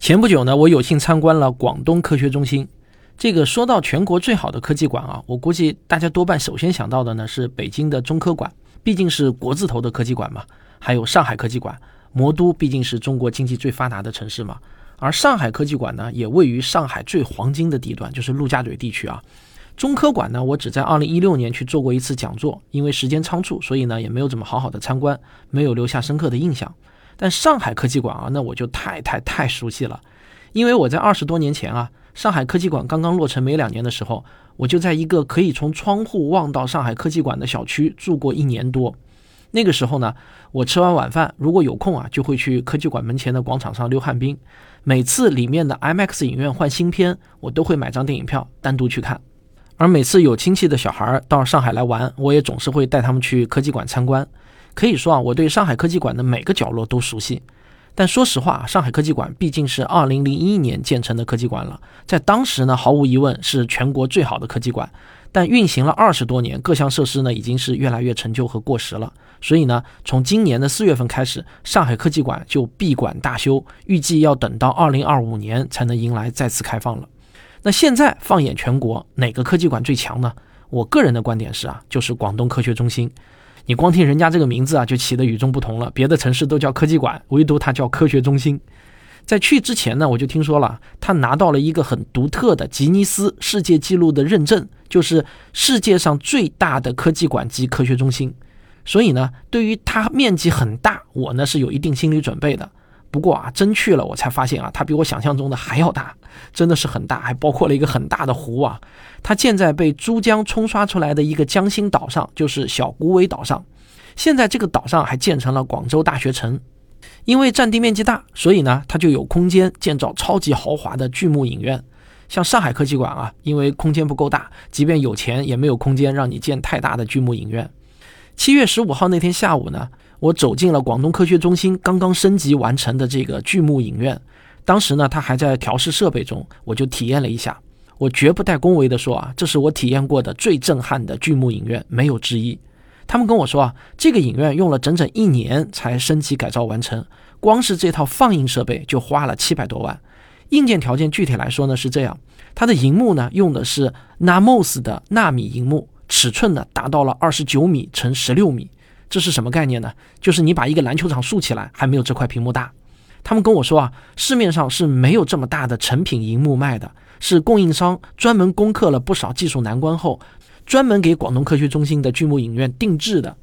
前不久呢，我有幸参观了广东科学中心。这个说到全国最好的科技馆啊，我估计大家多半首先想到的呢是北京的中科馆，毕竟是国字头的科技馆嘛。还有上海科技馆，魔都毕竟是中国经济最发达的城市嘛。而上海科技馆呢，也位于上海最黄金的地段，就是陆家嘴地区啊。中科馆呢，我只在2016年去做过一次讲座，因为时间仓促，所以呢也没有怎么好好的参观，没有留下深刻的印象。但上海科技馆啊，那我就太太太熟悉了，因为我在二十多年前啊。上海科技馆刚刚落成没两年的时候，我就在一个可以从窗户望到上海科技馆的小区住过一年多。那个时候呢，我吃完晚饭，如果有空啊，就会去科技馆门前的广场上溜旱冰。每次里面的 IMAX 影院换新片，我都会买张电影票单独去看。而每次有亲戚的小孩到上海来玩，我也总是会带他们去科技馆参观。可以说啊，我对上海科技馆的每个角落都熟悉。但说实话，上海科技馆毕竟是二零零一年建成的科技馆了，在当时呢，毫无疑问是全国最好的科技馆。但运行了二十多年，各项设施呢已经是越来越陈旧和过时了。所以呢，从今年的四月份开始，上海科技馆就闭馆大修，预计要等到二零二五年才能迎来再次开放了。那现在放眼全国，哪个科技馆最强呢？我个人的观点是啊，就是广东科学中心。你光听人家这个名字啊，就起得与众不同了。别的城市都叫科技馆，唯独它叫科学中心。在去之前呢，我就听说了，他拿到了一个很独特的吉尼斯世界纪录的认证，就是世界上最大的科技馆及科学中心。所以呢，对于它面积很大，我呢是有一定心理准备的。不过啊，真去了，我才发现啊，它比我想象中的还要大，真的是很大，还包括了一个很大的湖啊。它建在被珠江冲刷出来的一个江心岛上，就是小孤尾岛上。现在这个岛上还建成了广州大学城，因为占地面积大，所以呢，它就有空间建造超级豪华的巨幕影院。像上海科技馆啊，因为空间不够大，即便有钱也没有空间让你建太大的巨幕影院。七月十五号那天下午呢。我走进了广东科学中心刚刚升级完成的这个巨幕影院，当时呢，它还在调试设备中，我就体验了一下。我绝不带恭维的说啊，这是我体验过的最震撼的巨幕影院，没有之一。他们跟我说啊，这个影院用了整整一年才升级改造完成，光是这套放映设备就花了七百多万。硬件条件具体来说呢是这样，它的荧幕呢用的是 Namos 的纳米荧幕，尺寸呢达到了二十九米乘十六米。这是什么概念呢？就是你把一个篮球场竖起来，还没有这块屏幕大。他们跟我说啊，市面上是没有这么大的成品荧幕卖的，是供应商专门攻克了不少技术难关后，专门给广东科学中心的巨幕影院定制的。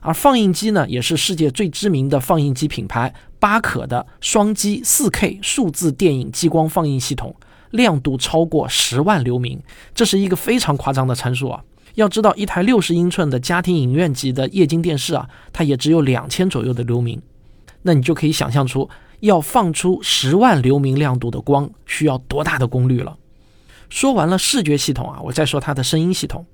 而放映机呢，也是世界最知名的放映机品牌巴可的双机 4K 数字电影激光放映系统，亮度超过十万流明，这是一个非常夸张的参数啊。要知道，一台六十英寸的家庭影院级的液晶电视啊，它也只有两千左右的流明。那你就可以想象出，要放出十万流明亮度的光，需要多大的功率了。说完了视觉系统啊，我再说它的声音系统。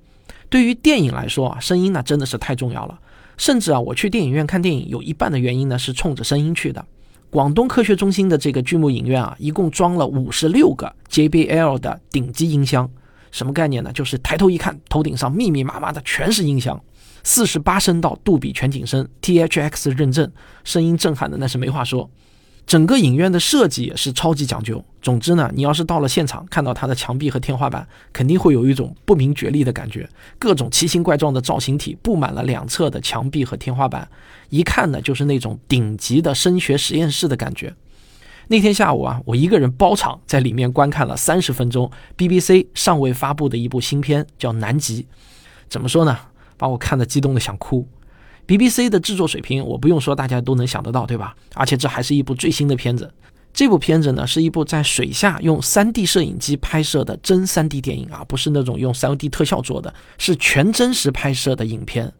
对于电影来说啊，声音那真的是太重要了。甚至啊，我去电影院看电影，有一半的原因呢是冲着声音去的。广东科学中心的这个巨幕影院啊，一共装了五十六个 JBL 的顶级音箱。什么概念呢？就是抬头一看，头顶上密密麻麻的全是音响，四十八声道杜比全景声，THX 认证，声音震撼的那是没话说。整个影院的设计也是超级讲究。总之呢，你要是到了现场，看到它的墙壁和天花板，肯定会有一种不明觉厉的感觉。各种奇形怪状的造型体布满了两侧的墙壁和天花板，一看呢就是那种顶级的声学实验室的感觉。那天下午啊，我一个人包场在里面观看了三十分钟 BBC 尚未发布的一部新片，叫《南极》。怎么说呢？把我看得激动的想哭。BBC 的制作水平，我不用说，大家都能想得到，对吧？而且这还是一部最新的片子。这部片子呢，是一部在水下用 3D 摄影机拍摄的真 3D 电影啊，不是那种用 3D 特效做的，是全真实拍摄的影片。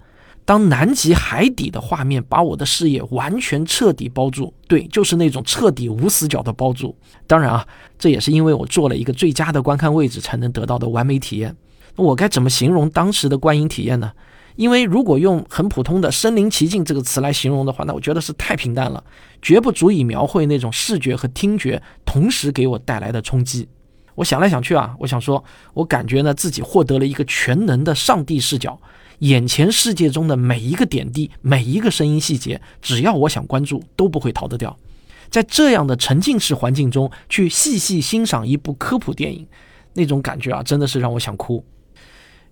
当南极海底的画面把我的视野完全彻底包住，对，就是那种彻底无死角的包住。当然啊，这也是因为我做了一个最佳的观看位置才能得到的完美体验。我该怎么形容当时的观影体验呢？因为如果用很普通的身临其境这个词来形容的话，那我觉得是太平淡了，绝不足以描绘那种视觉和听觉同时给我带来的冲击。我想来想去啊，我想说，我感觉呢自己获得了一个全能的上帝视角。眼前世界中的每一个点滴，每一个声音细节，只要我想关注，都不会逃得掉。在这样的沉浸式环境中去细细欣赏一部科普电影，那种感觉啊，真的是让我想哭。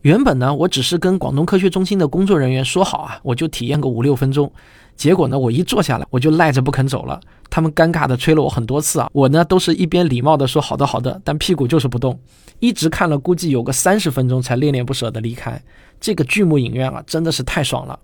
原本呢，我只是跟广东科学中心的工作人员说好啊，我就体验个五六分钟。结果呢，我一坐下来，我就赖着不肯走了。他们尴尬的催了我很多次啊，我呢都是一边礼貌的说好的好的，但屁股就是不动，一直看了估计有个三十分钟才恋恋不舍的离开。这个巨幕影院啊，真的是太爽了。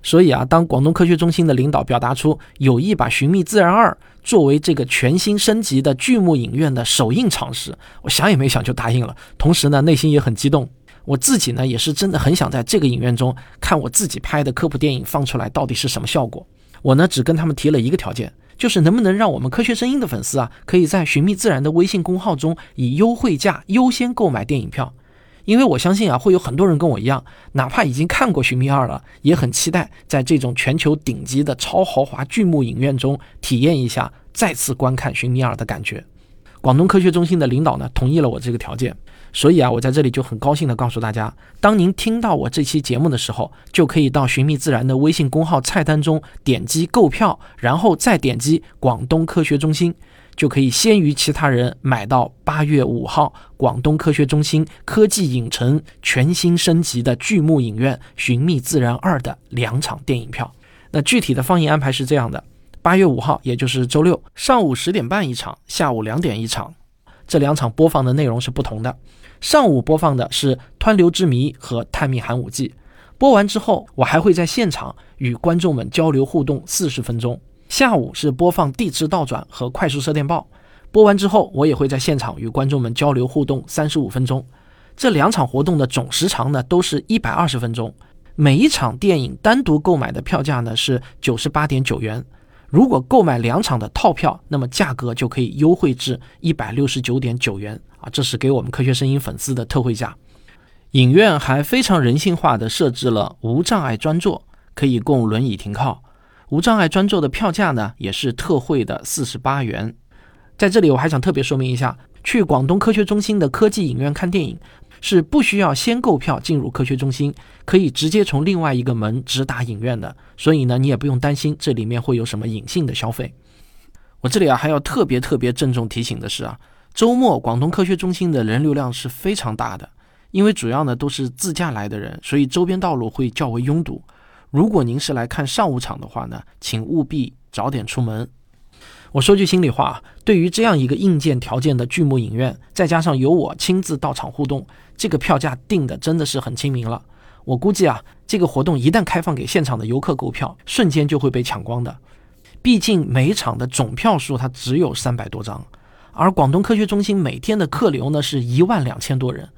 所以啊，当广东科学中心的领导表达出有意把《寻觅自然二》作为这个全新升级的巨幕影院的首映场时，我想也没想就答应了。同时呢，内心也很激动。我自己呢，也是真的很想在这个影院中看我自己拍的科普电影放出来到底是什么效果。我呢，只跟他们提了一个条件，就是能不能让我们科学声音的粉丝啊，可以在寻觅自然的微信公号中以优惠价优先购买电影票。因为我相信啊，会有很多人跟我一样，哪怕已经看过《寻觅二》了，也很期待在这种全球顶级的超豪华巨幕影院中体验一下再次观看《寻觅二》的感觉。广东科学中心的领导呢，同意了我这个条件。所以啊，我在这里就很高兴地告诉大家，当您听到我这期节目的时候，就可以到寻觅自然的微信公号菜单中点击购票，然后再点击广东科学中心，就可以先于其他人买到八月五号广东科学中心科技影城全新升级的巨幕影院《寻觅自然二》的两场电影票。那具体的放映安排是这样的：八月五号，也就是周六，上午十点半一场，下午两点一场，这两场播放的内容是不同的。上午播放的是《湍流之谜》和《探秘寒武纪》，播完之后，我还会在现场与观众们交流互动四十分钟。下午是播放《地质倒转》和《快速射电报》，播完之后，我也会在现场与观众们交流互动三十五分钟。这两场活动的总时长呢，都是一百二十分钟。每一场电影单独购买的票价呢是九十八点九元，如果购买两场的套票，那么价格就可以优惠至一百六十九点九元。啊，这是给我们科学声音粉丝的特惠价。影院还非常人性化的设置了无障碍专座，可以供轮椅停靠。无障碍专座的票价呢，也是特惠的四十八元。在这里，我还想特别说明一下，去广东科学中心的科技影院看电影是不需要先购票进入科学中心，可以直接从另外一个门直达影院的。所以呢，你也不用担心这里面会有什么隐性的消费。我这里啊，还要特别特别郑重提醒的是啊。周末广东科学中心的人流量是非常大的，因为主要呢都是自驾来的人，所以周边道路会较为拥堵。如果您是来看上午场的话呢，请务必早点出门。我说句心里话，对于这样一个硬件条件的巨幕影院，再加上由我亲自到场互动，这个票价定的真的是很亲民了。我估计啊，这个活动一旦开放给现场的游客购票，瞬间就会被抢光的。毕竟每场的总票数它只有三百多张。而广东科学中心每天的客流呢是一万两千多人，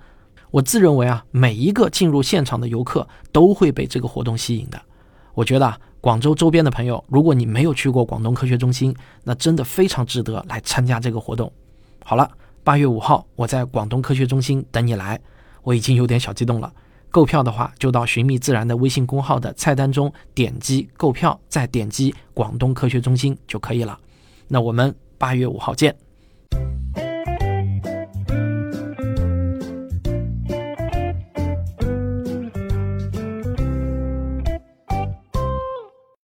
我自认为啊，每一个进入现场的游客都会被这个活动吸引的。我觉得啊，广州周边的朋友，如果你没有去过广东科学中心，那真的非常值得来参加这个活动。好了，八月五号我在广东科学中心等你来，我已经有点小激动了。购票的话，就到寻觅自然的微信公号的菜单中点击购票，再点击广东科学中心就可以了。那我们八月五号见。